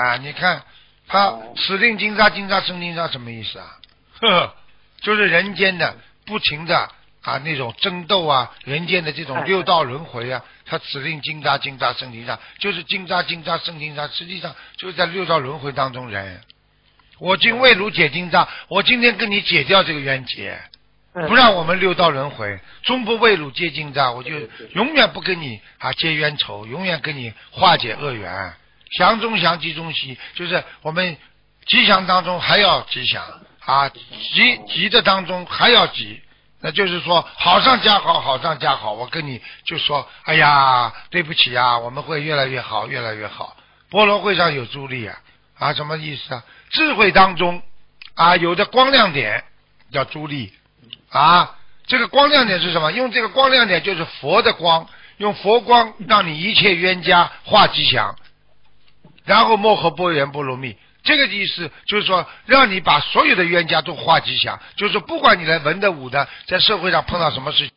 啊，你看他哦死令金沙金沙生金沙什么意思啊？呵呵，就是人间的不停的啊那种争斗啊，人间的这种哎六道轮回啊，他指令金沙金沙生金沙，就是金沙金沙生金沙，实际上就是在六道轮回当中人。我今为汝解金沙，我今天跟你解掉这个冤结，嗯不让我们六道轮回，终不为汝结金沙，我就永远不跟你啊结冤仇，永远跟你化解恶缘。祥中祥，吉中喜，就是我们吉祥当中还要吉祥啊，吉吉的当中还要吉，那就是说好上加好，好上加好。我跟你就说，哎呀，对不起啊，我们会越来越好，越来越好。菠萝会上有助力啊，啊，什么意思啊？智慧当中啊，有的光亮点叫助力啊，这个光亮点是什么？用这个光亮点就是佛的光，用佛光让你一切冤家化吉祥。然后莫和波缘波罗蜜，这个意思就是说，让你把所有的冤家都化吉祥，就是说不管你来文的武的，在社会上碰到什么事，